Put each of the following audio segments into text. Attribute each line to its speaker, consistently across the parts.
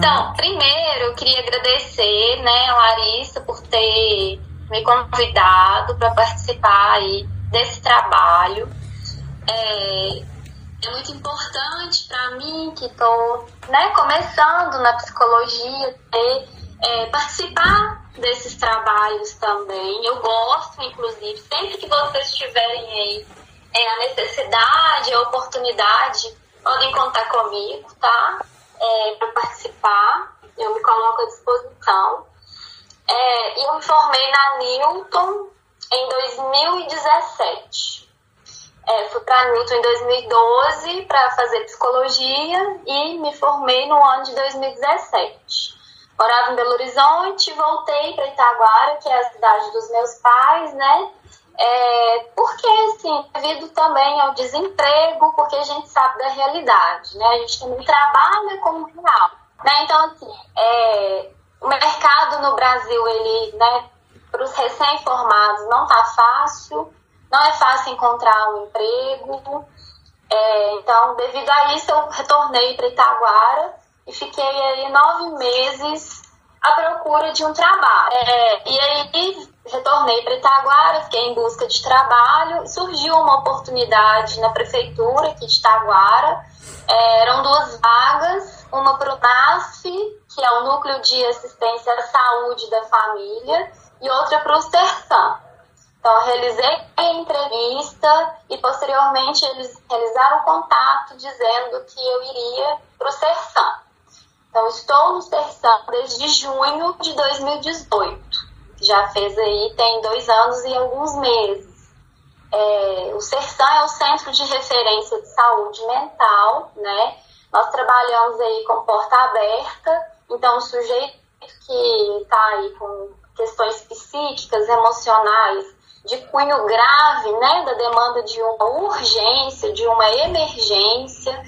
Speaker 1: Então, primeiro eu queria agradecer, né, Larissa por ter me convidado para participar aí desse trabalho. É, é muito importante para mim que estou né, começando na psicologia ter, é, participar desses trabalhos também. Eu gosto, inclusive, sempre que vocês tiverem aí é, a necessidade, a oportunidade, podem contar comigo, tá? É, para participar, eu me coloco à disposição. É, eu me formei na Newton em 2017. É, fui para Newton em 2012 para fazer psicologia e me formei no ano de 2017. Morava em Belo Horizonte, voltei para Itaguara, que é a cidade dos meus pais, né? É, porque, assim, devido também ao desemprego, porque a gente sabe da realidade, né? A gente também trabalha como real, né? Então, assim, é, o mercado no Brasil, ele, né, para os recém-formados não tá fácil, não é fácil encontrar um emprego. É, então, devido a isso, eu retornei para Itaguara e fiquei aí nove meses à procura de um trabalho. É, e aí, retornei para Itaguara, fiquei em busca de trabalho. Surgiu uma oportunidade na prefeitura aqui de Itaguara. É, eram duas vagas, uma para o NASF, que é o Núcleo de Assistência à Saúde da Família, e outra para o SERSAM, então, realizei a entrevista e, posteriormente, eles realizaram contato dizendo que eu iria para o Sersan. Então, estou no Sersan desde junho de 2018. Já fez aí, tem dois anos e alguns meses. É, o Sersan é o Centro de Referência de Saúde Mental, né? Nós trabalhamos aí com porta aberta, então o sujeito que está aí com questões psíquicas, emocionais, de cunho grave, né, da demanda de uma urgência, de uma emergência,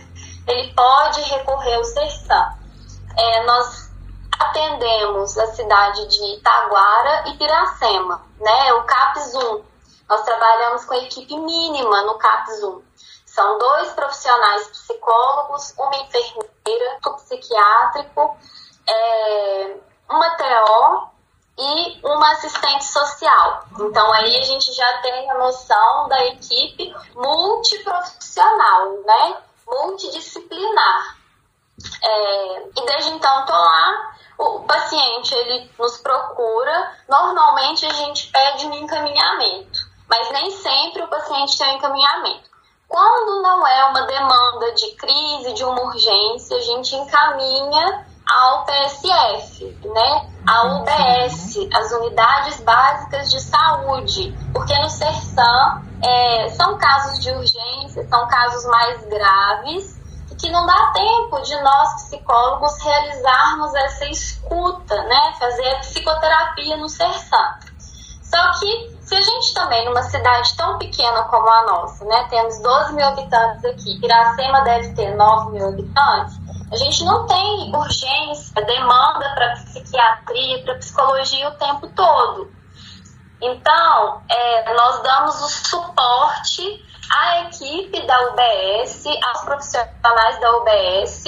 Speaker 1: ele pode recorrer ao CERSAM. É, nós atendemos a cidade de Itaguara e Piracema, né, o CAPS 1. Nós trabalhamos com a equipe mínima no CAPS 1. São dois profissionais psicólogos, uma enfermeira, um psiquiátrico, é, uma TO e uma assistente social. Então aí a gente já tem a noção da equipe multiprofissional, né? Multidisciplinar. É, e desde então tô lá, o paciente ele nos procura, normalmente a gente pede um encaminhamento, mas nem sempre o paciente tem um encaminhamento. Quando não é uma demanda de crise, de uma urgência, a gente encaminha ao PSF, né? A UBS, as Unidades Básicas de Saúde, porque no CERSAM é, são casos de urgência, são casos mais graves que não dá tempo de nós psicólogos realizarmos essa escuta, né? Fazer a psicoterapia no CERSAM. Só que se a gente também, numa cidade tão pequena como a nossa, né, temos 12 mil habitantes aqui, Iracema deve ter 9 mil habitantes, a gente não tem urgência, demanda para psiquiatria, para psicologia o tempo todo. Então, é, nós damos o suporte à equipe da UBS, aos profissionais da UBS,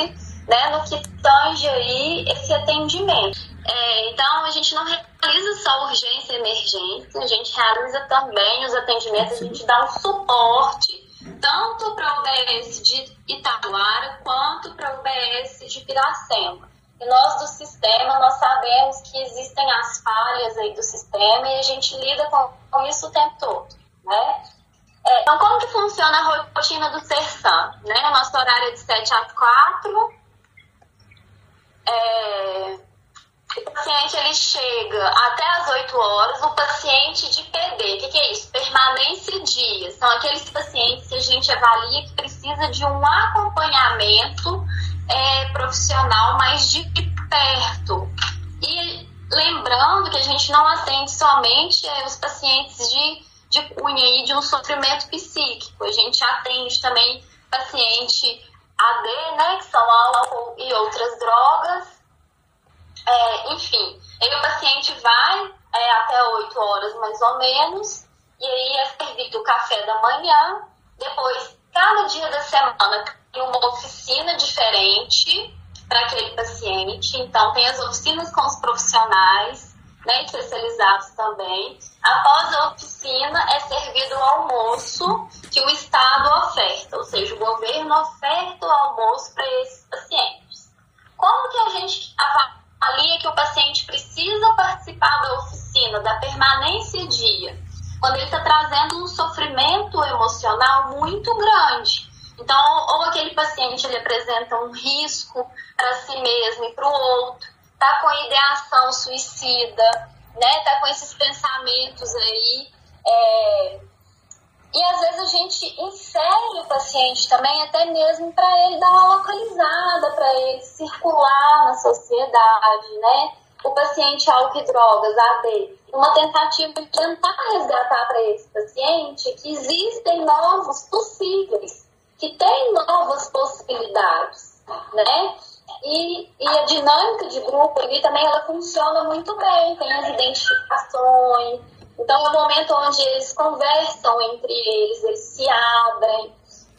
Speaker 1: né, no que tange aí esse atendimento. É, então, a gente não realiza só urgência e emergência, a gente realiza também os atendimentos, a gente dá um suporte tanto para o UBS de Itaguara quanto para o UBS de Piracema. E nós do sistema, nós sabemos que existem as falhas aí do sistema e a gente lida com, com isso o tempo todo, né? É, então, como que funciona a rotina do CERSAM? Né? Nosso horário é de 7 às 4. É, o paciente ele chega até as 8 horas, o paciente de PD, o que, que, é isso? Permanência dia. São aqueles pacientes que a gente avalia que precisa de um acompanhamento é, profissional mais de perto. E lembrando que a gente não atende somente é, os pacientes de, de cunha aí de um sofrimento psíquico, a gente atende também paciente AD, né, que são álcool e outras drogas, é, enfim, aí o paciente vai é, até 8 horas mais ou menos, e aí é servido o café da manhã, depois, cada dia da semana tem uma oficina diferente para aquele paciente. Então, tem as oficinas com os profissionais, né, especializados também. Após a oficina, é servido o almoço que o Estado oferta, ou seja, o governo oferta o almoço para esses pacientes. Como que a gente avalia que o paciente precisa participar da oficina, da permanência dia? Quando ele está trazendo um sofrimento emocional muito grande. Então, ou aquele paciente ele apresenta um risco para si mesmo e para o outro, tá com ideação suicida, né? Tá com esses pensamentos aí. É... E às vezes a gente insere o paciente também, até mesmo para ele dar uma localizada, para ele circular na sociedade, né? O paciente álcool e drogas, AD, uma tentativa de tentar resgatar para esse paciente que existem novos possíveis que tem novas possibilidades, né? E, e a dinâmica de grupo ali também ela funciona muito bem, tem as identificações. Então é o momento onde eles conversam entre eles, eles se abrem.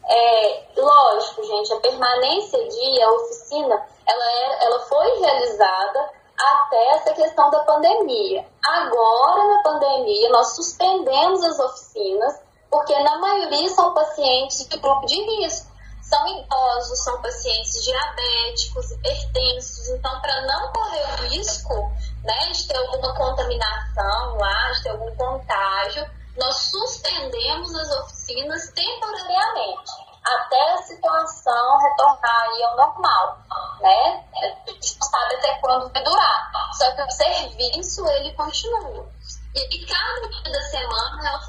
Speaker 1: É, lógico, gente, a permanência de a oficina, ela, é, ela foi realizada até essa questão da pandemia. Agora, na pandemia, nós suspendemos as oficinas porque na maioria são pacientes de grupo de risco. São idosos, são pacientes diabéticos, hipertensos. Então, para não correr o risco né, de ter alguma contaminação lá, de ter algum contágio, nós suspendemos as oficinas temporariamente até a situação retornar ao normal, né? A gente não sabe até quando vai durar. Só que o serviço, ele continua. E cada dia da semana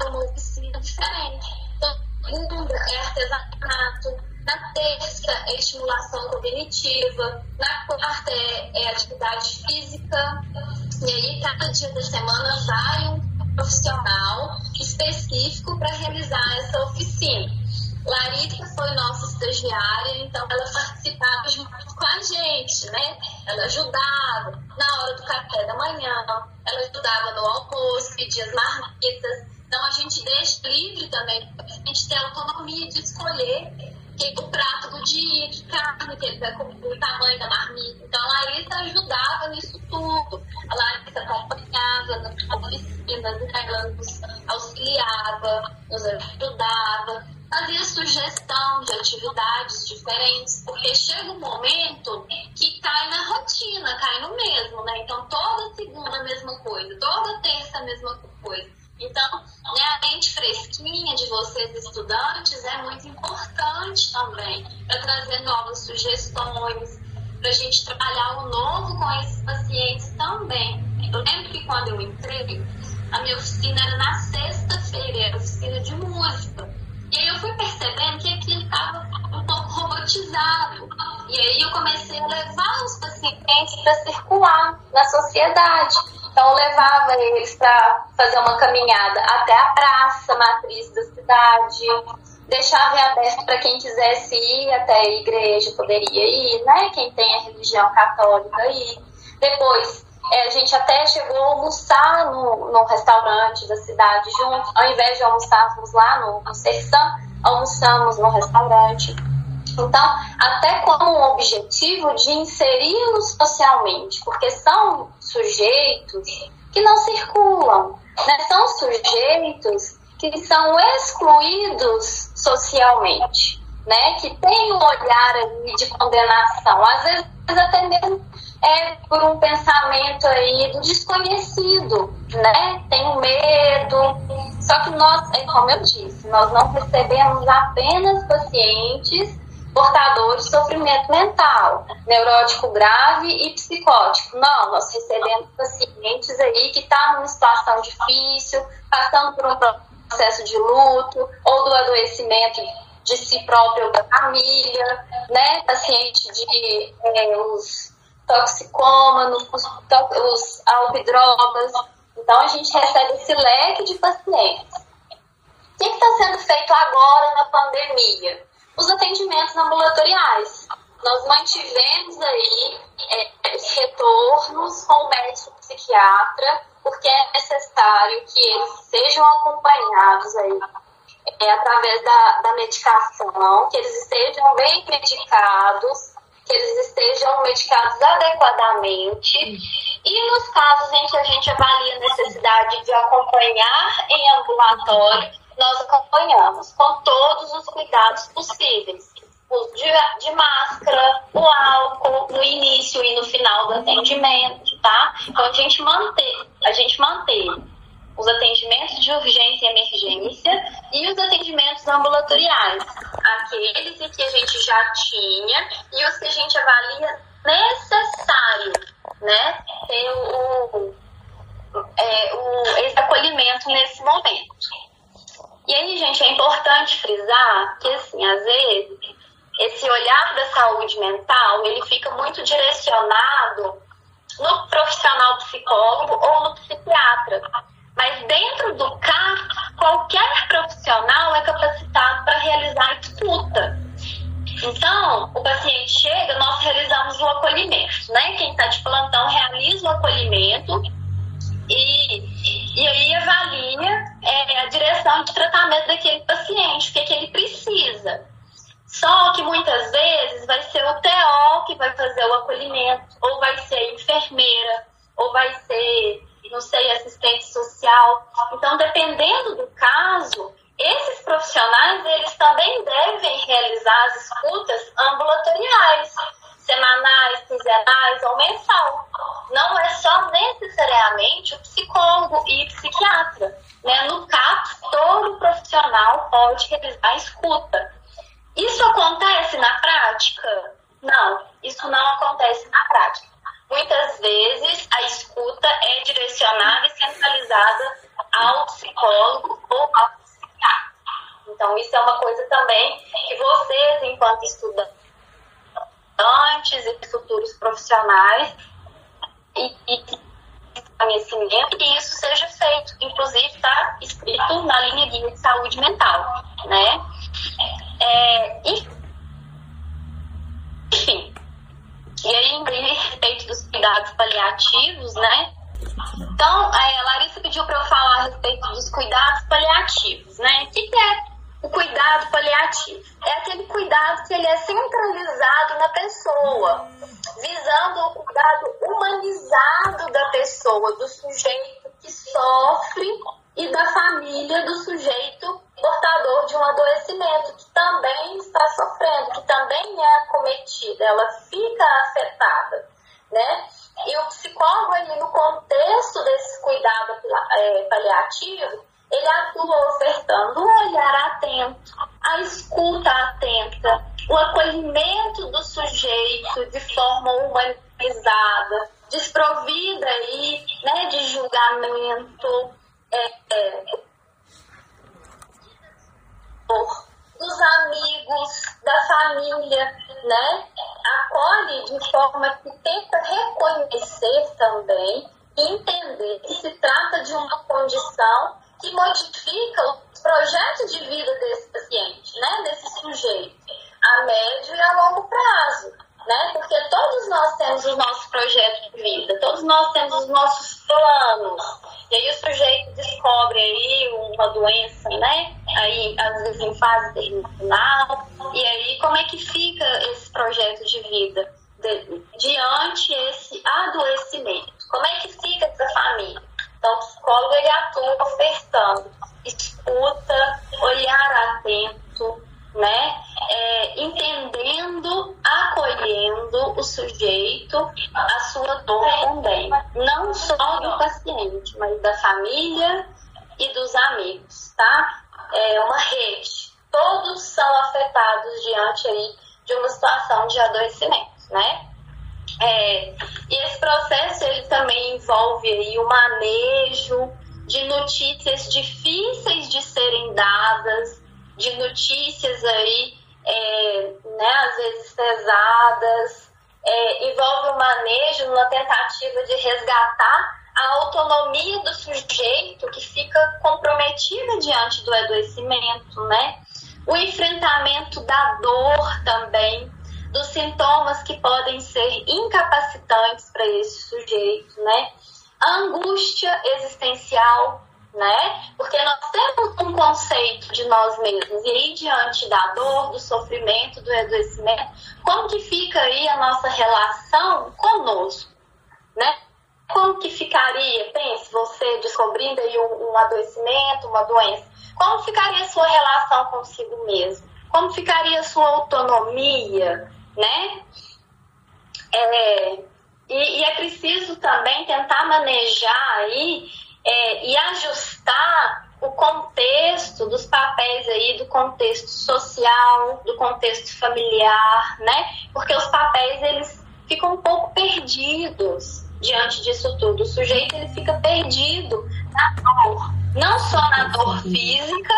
Speaker 1: é uma oficina. Na terça é estimulação cognitiva, na quarta é, é atividade física, e aí cada dia da semana vai um profissional específico para realizar essa oficina. Larissa foi nossa estagiária, então ela participava junto com a gente, né? Ela ajudava na hora do café da manhã, ela ajudava no almoço, pedia as marmitas, então a gente deixa livre também, a gente tem autonomia de escolher que, o prato do dia, que carne que ele vai comer, o tamanho da marmita. Então a Larissa ajudava nisso tudo. A Larissa acompanhava nas oficinas, nos auxiliava, nos ajudava, fazia sugestão de atividades diferentes, porque chega um momento que cai na rotina, cai no mesmo, né? Então toda segunda a mesma coisa, toda terça a mesma coisa. Então, né, a mente fresquinha de vocês, estudantes, é muito importante também para trazer novas sugestões, para a gente trabalhar o novo com esses pacientes também. Eu lembro que quando eu entrei, a minha oficina era na sexta-feira, era oficina de música. E aí eu fui percebendo que aquilo estava um pouco robotizado. E aí eu comecei a levar os pacientes para circular na sociedade. Então, levava eles para fazer uma caminhada até a praça matriz da cidade, deixava aberto para quem quisesse ir até a igreja, poderia ir, né? Quem tem a religião católica ir. Depois, é, a gente até chegou a almoçar no, no restaurante da cidade junto, ao invés de almoçarmos lá no, no Sersan, almoçamos no restaurante. Então, até como um objetivo de inseri-los socialmente, porque são sujeitos que não circulam, né? são sujeitos que são excluídos socialmente, né? que têm um olhar de condenação, às vezes até mesmo é por um pensamento aí do desconhecido, né? Tem medo. Só que nós, é como eu disse, nós não recebemos apenas pacientes portadores de sofrimento mental, neurótico grave e psicótico. Não, nós recebemos pacientes aí que estão tá numa situação difícil, passando por um processo de luto ou do adoecimento de si próprio ou da família, né? Paciente de é, os toxicômanos, os, os alpidrogas. Então, a gente recebe esse leque de pacientes. O que está sendo feito agora na pandemia? Os atendimentos ambulatoriais. Nós mantivemos aí é, retornos com o médico psiquiatra, porque é necessário que eles sejam acompanhados aí é, através da, da medicação, que eles estejam bem medicados, que eles estejam medicados adequadamente. E nos casos em que a gente avalia a necessidade de acompanhar em ambulatório, nós acompanhamos com todos os cuidados possíveis. De, de, máscara, o álcool no início e no final do atendimento, tá? Então a gente mantém, a gente mantém os atendimentos de urgência e emergência e os atendimentos ambulatoriais, aqueles que a gente já tinha e os que a gente avalia necessário, né, ter o, é, o, esse acolhimento nesse momento. E aí, gente, é importante frisar que, assim, às vezes, esse olhar da saúde mental, ele fica muito direcionado no profissional psicólogo ou no psiquiatra. Mas dentro do CAR, qualquer profissional é capacitado para realizar a escuta. Então, o paciente chega, nós realizamos o acolhimento, né? Quem está de plantão realiza o acolhimento e, e aí avalia é, a direção de tratamento daquele paciente, o que, é que ele precisa. Só que muitas vezes vai ser o TO que vai fazer o acolhimento, ou vai ser a enfermeira, ou vai ser não sei, assistente social. Então, dependendo do caso, esses profissionais, eles também devem realizar as escutas ambulatoriais, semanais, quinzenais ou mensal. Não é só necessariamente o psicólogo e psiquiatra. Né? No CAPS, todo profissional pode realizar escuta. Isso acontece na prática? Não, isso não acontece na prática. Muitas vezes a escuta é direcionada e centralizada ao psicólogo ou ao psiquiatra. Então, isso é uma coisa também que vocês, enquanto estudantes e futuros profissionais, e, e conhecimento, que isso seja feito. Inclusive, está escrito na linha guia de saúde mental, acolhimento do sujeito de forma humanizada, desprovida aí, né, de julgamento, é, é, dos amigos, da família, né? Acolhe de forma que tenta reconhecer também e entender que se trata de uma condição que modifica os projetos de vida desse paciente, né? Desse sujeito, a médio e a longo prazo né? Porque todos nós temos os nossos projetos de vida, todos nós temos os nossos planos. E aí o sujeito descobre aí uma doença, né? Aí, às vezes, em fase terminal. E aí, como é que fica esse projeto de vida de, diante esse adoecimento? Como é que fica essa família? Família e dos amigos, tá? É uma rede. Todos são afetados diante aí de uma situação de adoecimento, né? É, e esse processo ele também envolve aí o manejo de notícias difíceis de serem dadas, de notícias aí, é, né, às vezes pesadas, é, envolve o manejo numa tentativa de resgatar a autonomia do sujeito que fica comprometida diante do adoecimento, né? O enfrentamento da dor também, dos sintomas que podem ser incapacitantes para esse sujeito, né? A angústia existencial, né? Porque nós temos um conceito de nós mesmos e aí diante da dor, do sofrimento, do adoecimento, como que fica aí a nossa relação conosco, né? Como que ficaria, pense, você descobrindo aí um, um adoecimento, uma doença, como ficaria a sua relação consigo mesmo? Como ficaria a sua autonomia, né? É, e, e, é preciso também tentar manejar aí é, e ajustar o contexto dos papéis aí, do contexto social, do contexto familiar, né? Porque os papéis, eles ficam um pouco perdidos diante disso tudo. O sujeito, ele fica perdido na dor. Não só na dor física,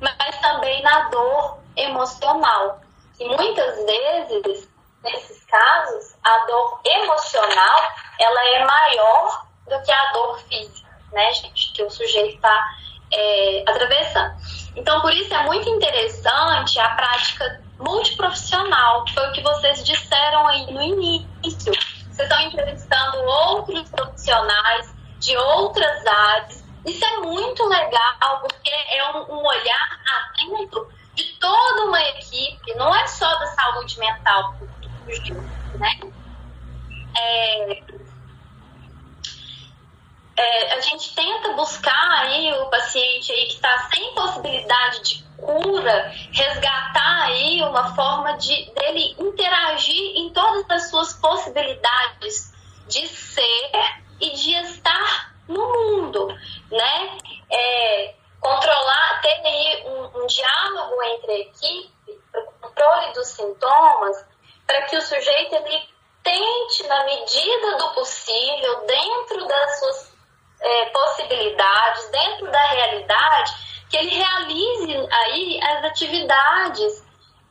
Speaker 1: mas também na dor emocional. E muitas vezes, nesses casos, a dor emocional, ela é maior do que a dor física né, gente, que o sujeito está é, atravessando. Então, por isso é muito interessante a prática multiprofissional, que foi o que vocês disseram aí no início. Vocês estão entrevistando outros profissionais de outras áreas. Isso é muito legal, porque é um, um olhar atento de toda uma equipe, não é só da saúde mental, né? É, é, a gente tenta buscar aí o paciente aí que está sem possibilidade de cura, resgatar uma forma de dele interagir em todas as suas possibilidades de ser e de estar no mundo, né? É, controlar, ter aí um, um diálogo entre a equipe, o controle dos sintomas, para que o sujeito ele tente, na medida do possível, dentro das suas é, possibilidades, dentro da realidade, que ele realize aí as atividades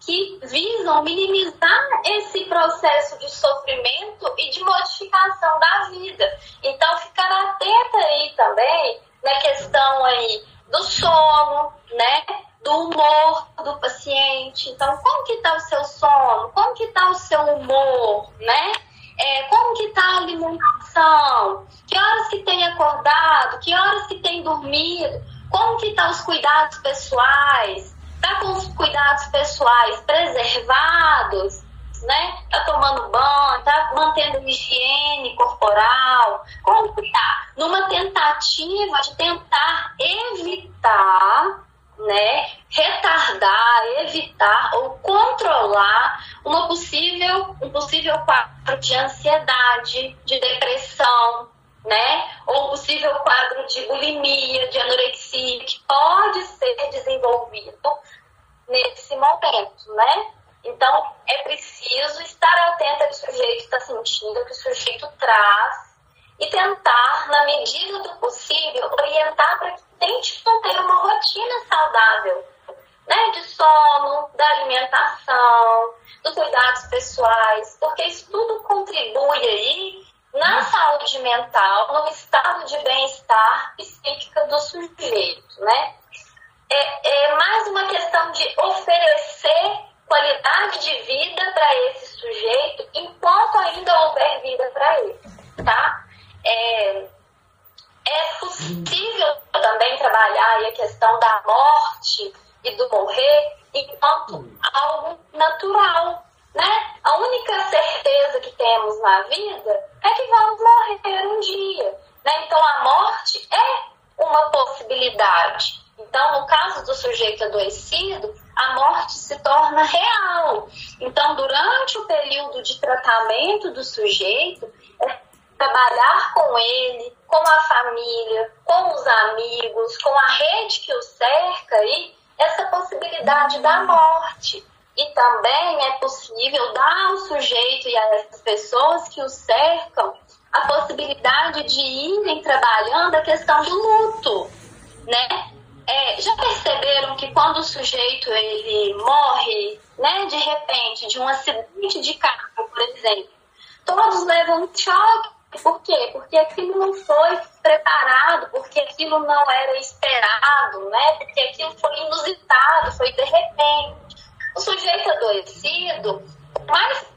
Speaker 1: que visam minimizar esse processo de sofrimento e de modificação da vida. Então, ficar atenta aí também na questão aí do sono, né? Do humor do paciente. Então, como que está o seu sono? Como que está o seu humor, né? É, como que está a alimentação? Que horas que tem acordado? Que horas que tem dormido? Como que tá os cuidados pessoais? Está com os cuidados pessoais preservados? Né? Tá tomando banho, tá mantendo higiene corporal? Como que tá? Numa tentativa de tentar evitar né, retardar, evitar ou controlar uma possível, um possível quadro de ansiedade, de depressão, né, ou possível quadro de bulimia, de anorexia, que pode ser desenvolvido nesse momento, né? Então, é preciso estar atento ao que o sujeito está sentindo, o que o sujeito traz e tentar, na medida do possível, orientar para que tente manter uma rotina saudável, né? De sono, da alimentação, dos cuidados pessoais, porque isso tudo contribui aí na saúde mental, no estado de bem-estar psíquica do sujeito, né? É, é mais uma questão de oferecer qualidade de vida para esse sujeito enquanto ainda houver vida para ele, tá? É, é possível também trabalhar a questão da morte e do morrer enquanto algo natural, né? A única certeza que temos na vida é que vamos morrer um dia, né? Então a morte é uma possibilidade. Então, no caso do sujeito adoecido, a morte se torna real. Então, durante o período de tratamento do sujeito, é trabalhar com ele, com a família, com os amigos, com a rede que o cerca e essa possibilidade da morte. E também é possível dar ao sujeito e às pessoas que o cercam a possibilidade de irem trabalhando a questão do luto, né? É, já perceberam que quando o sujeito ele morre, né, de repente, de um acidente de carro, por exemplo, todos levam um choque por quê? Porque aquilo não foi preparado, porque aquilo não era esperado, né? Porque aquilo foi inusitado, foi de repente. O sujeito adoecido, mais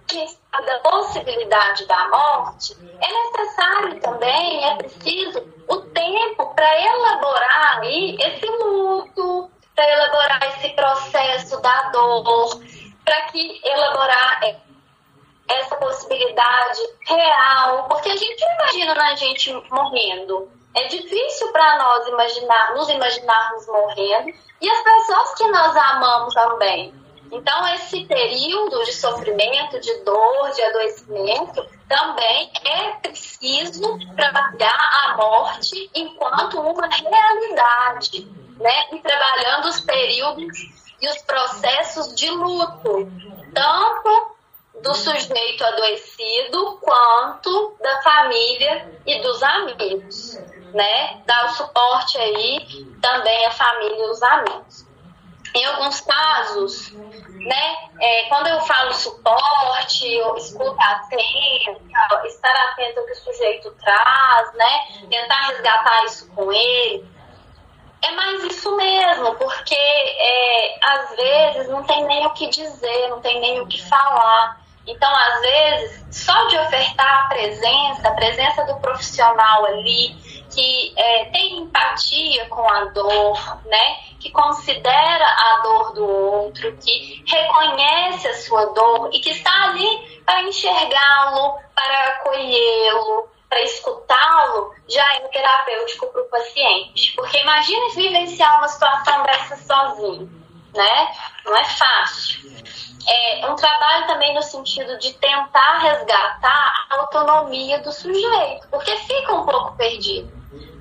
Speaker 1: sabe da possibilidade da morte, é necessário também, é preciso o tempo para elaborar aí esse luto, para elaborar esse processo da dor, para que elaborar essa possibilidade real, porque a gente imagina a gente morrendo. É difícil para nós imaginar, nos imaginarmos morrendo e as pessoas que nós amamos também. Então, esse período de sofrimento, de dor, de adoecimento, também é preciso trabalhar a morte enquanto uma realidade, né? E trabalhando os períodos e os processos de luto, tanto do sujeito adoecido quanto da família e dos amigos, né? Dar o suporte aí também à família e os amigos. Em alguns casos, né, é, quando eu falo suporte, escutar atento, estar atento ao que o sujeito traz, né, tentar resgatar isso com ele, é mais isso mesmo, porque é, às vezes não tem nem o que dizer, não tem nem o que falar. Então, às vezes, só de ofertar a presença, a presença do profissional ali, que é, tem empatia com a dor, né? Que considera a dor do outro, que reconhece a sua dor e que está ali para enxergá-lo, para acolhê-lo, para escutá-lo, já é terapêutico para o paciente. Porque imagine vivenciar uma situação dessa sozinho, né? Não é fácil é um trabalho também no sentido de tentar resgatar a autonomia do sujeito, porque fica um pouco perdido.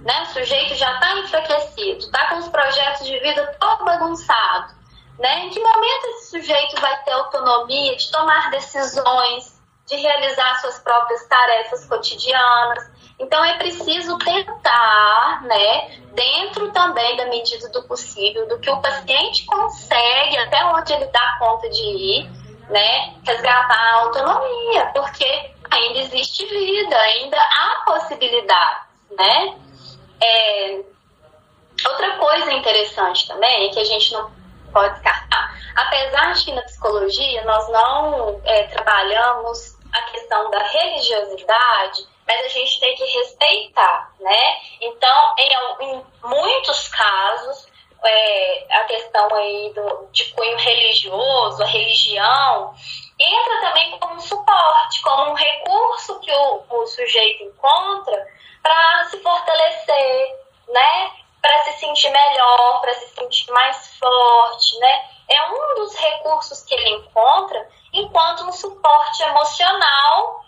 Speaker 1: Né? O sujeito já está enfraquecido, está com os projetos de vida todo bagunçado. Né? Em que momento esse sujeito vai ter autonomia de tomar decisões, de realizar suas próprias tarefas cotidianas? Então é preciso tentar, né, dentro também da medida do possível, do que o paciente consegue, até onde ele dá conta de ir, né, resgatar a autonomia, porque ainda existe vida, ainda há possibilidades, né? É, outra coisa interessante também, que a gente não pode descartar, apesar de que na psicologia nós não é, trabalhamos a questão da religiosidade, mas a gente tem que respeitar, né? Então, em, em muitos casos, é, a questão aí do, de cunho religioso, a religião, entra também como suporte, como um recurso que o, o sujeito mais forte, né? É um dos recursos que ele encontra enquanto um suporte emocional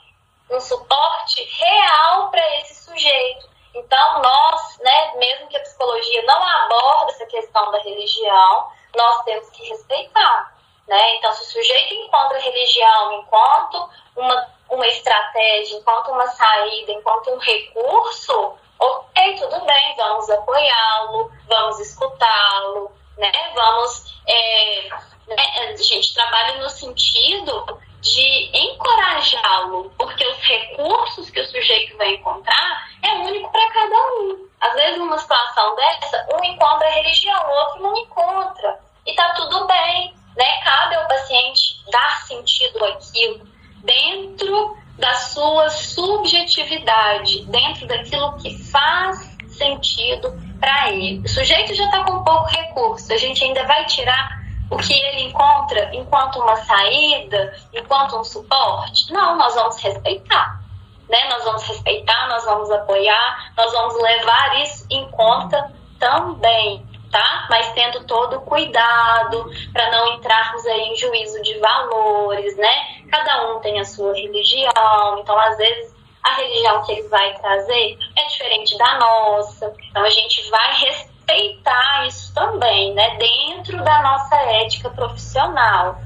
Speaker 1: um suporte real para esse sujeito. Então, nós, né, mesmo que a psicologia não aborda essa questão da religião, nós temos que respeitar. Né? Então, se o sujeito encontra a religião enquanto uma, uma estratégia, enquanto uma saída, enquanto um recurso, ok, tudo bem, vamos apoiá-lo, vamos escutá-lo, né? vamos. É, né? A gente trabalha no sentido de encorajá-lo, porque os recursos que o sujeito vai encontrar é único para cada um. Às vezes, numa situação dessa, um encontra religião, o outro não encontra. E tá tudo bem, né? Cabe ao paciente dar sentido àquilo dentro da sua subjetividade, dentro daquilo que faz sentido para ele. O sujeito já está com pouco recurso, a gente ainda vai tirar o que ele encontra enquanto uma saída, enquanto um suporte? Não, nós vamos respeitar. Né? Nós vamos respeitar, nós vamos apoiar, nós vamos levar isso em conta também, tá? Mas tendo todo cuidado para não entrarmos aí em juízo de valores, né? Cada um tem a sua religião, então às vezes a religião que ele vai trazer é diferente da nossa, então a gente vai respeitar isso também, né, dentro da nossa ética profissional.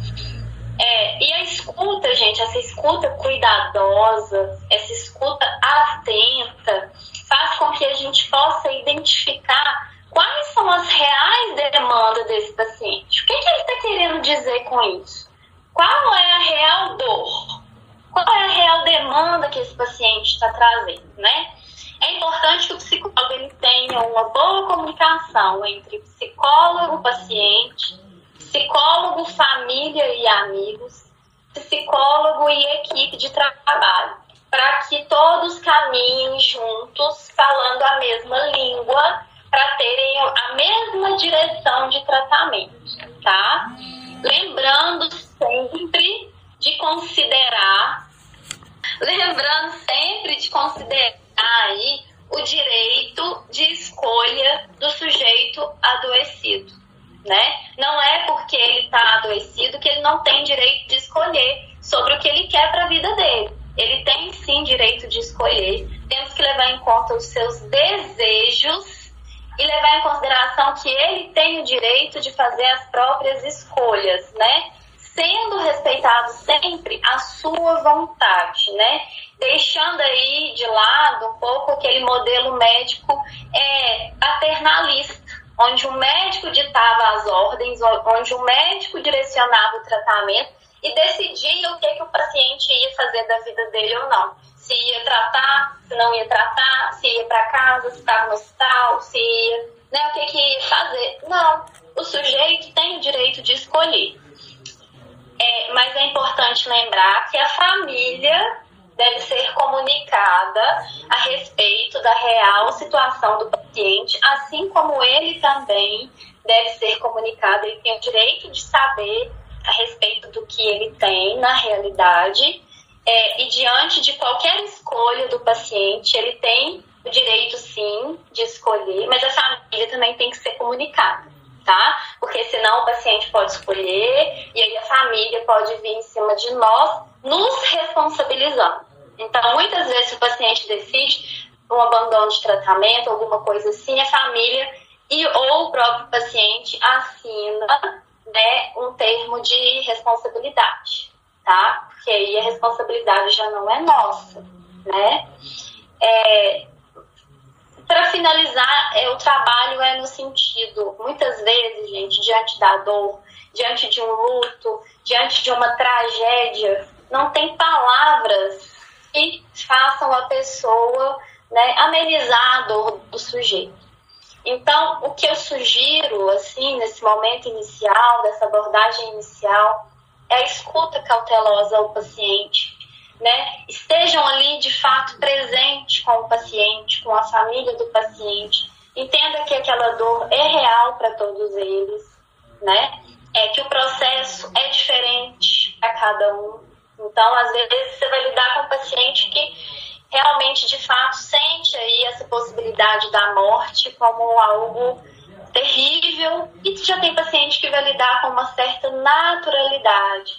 Speaker 1: É, e a escuta, gente, essa escuta cuidadosa, essa escuta atenta, faz com que a gente possa identificar quais são as reais demandas desse paciente. O que, que ele está querendo dizer com isso? Qual é a real dor? Qual é a real demanda que esse paciente está trazendo, né? É importante que o psicólogo ele tenha uma boa comunicação entre psicólogo, paciente, psicólogo, família e amigos, psicólogo e equipe de trabalho, para que todos caminhem juntos, falando a mesma língua, para terem a mesma direção de tratamento, tá? Lembrando sempre de considerar, lembrando sempre de considerar aí o direito de escolha do sujeito adoecido, né? Não é porque ele está adoecido que ele não tem direito de escolher sobre o que ele quer para a vida dele. Ele tem sim direito de escolher. Temos que levar em conta os seus desejos e levar em consideração que ele tem o direito de fazer as próprias escolhas, né? Sendo respeitado sempre a sua vontade, né? Deixando aí de lado um pouco aquele modelo médico é, paternalista, onde o médico ditava as ordens, onde o médico direcionava o tratamento e decidia o que, que o paciente ia fazer da vida dele ou não. Se ia tratar, se não ia tratar, se ia para casa, se estava no hospital, se ia, né, o que, que ia fazer. Não, o sujeito tem o direito de escolher. É, mas é importante lembrar que a família deve ser comunicada a respeito da real situação do paciente, assim como ele também deve ser comunicado. Ele tem o direito de saber a respeito do que ele tem na realidade. É, e diante de qualquer escolha do paciente, ele tem o direito sim de escolher, mas a família também tem que ser comunicada, tá? Porque senão o paciente pode escolher e aí a família pode vir em cima de nós, nos responsabilizando. Então, muitas vezes, o paciente decide um abandono de tratamento, alguma coisa assim, a família e ou o próprio paciente assina né, um termo de responsabilidade, tá? Porque aí a responsabilidade já não é nossa, né? É, para finalizar, é, o trabalho é no sentido, muitas vezes, gente, diante da dor, diante de um luto, diante de uma tragédia, não tem palavras que façam a pessoa né, amenizar a dor do sujeito. Então, o que eu sugiro, assim, nesse momento inicial, dessa abordagem inicial, é a escuta cautelosa ao paciente, né? Estejam ali, de fato, presente com o paciente, com a família do paciente. Entenda que aquela dor é real para todos eles, né? É que o processo é diferente para cada um. Então, às vezes, você vai lidar com um paciente que realmente, de fato, sente aí essa possibilidade da morte como algo terrível e já tem paciente que vai lidar com uma certa naturalidade.